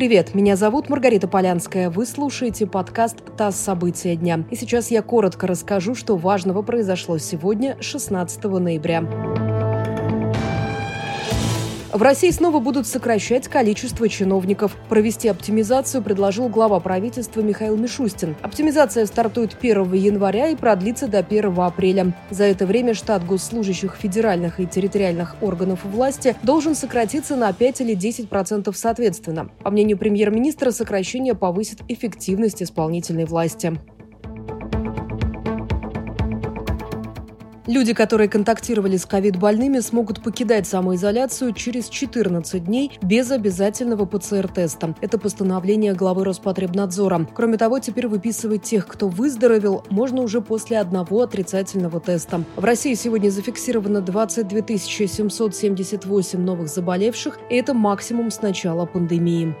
Привет, меня зовут Маргарита Полянская. Вы слушаете подкаст «ТАСС. События дня». И сейчас я коротко расскажу, что важного произошло сегодня, 16 ноября. В России снова будут сокращать количество чиновников. Провести оптимизацию предложил глава правительства Михаил Мишустин. Оптимизация стартует 1 января и продлится до 1 апреля. За это время штат госслужащих федеральных и территориальных органов власти должен сократиться на 5 или 10 процентов соответственно. По мнению премьер-министра, сокращение повысит эффективность исполнительной власти. Люди, которые контактировали с ковид-больными, смогут покидать самоизоляцию через 14 дней без обязательного ПЦР-теста. Это постановление главы Роспотребнадзора. Кроме того, теперь выписывать тех, кто выздоровел, можно уже после одного отрицательного теста. В России сегодня зафиксировано 22 778 новых заболевших, и это максимум с начала пандемии.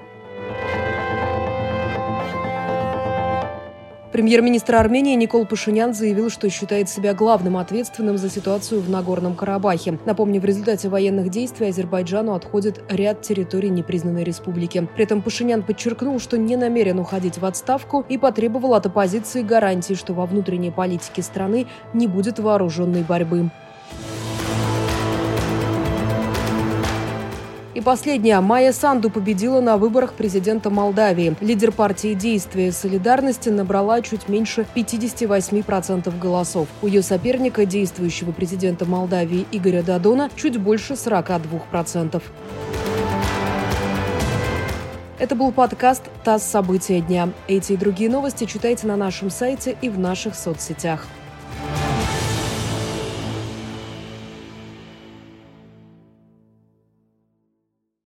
Премьер-министр Армении Никол Пашинян заявил, что считает себя главным ответственным за ситуацию в Нагорном Карабахе. Напомню, в результате военных действий Азербайджану отходит ряд территорий непризнанной республики. При этом Пашинян подчеркнул, что не намерен уходить в отставку и потребовал от оппозиции гарантии, что во внутренней политике страны не будет вооруженной борьбы. И последняя. Майя Санду победила на выборах президента Молдавии. Лидер партии «Действия и солидарности» набрала чуть меньше 58% голосов. У ее соперника, действующего президента Молдавии Игоря Дадона, чуть больше 42%. Это был подкаст «ТАСС. События дня». Эти и другие новости читайте на нашем сайте и в наших соцсетях.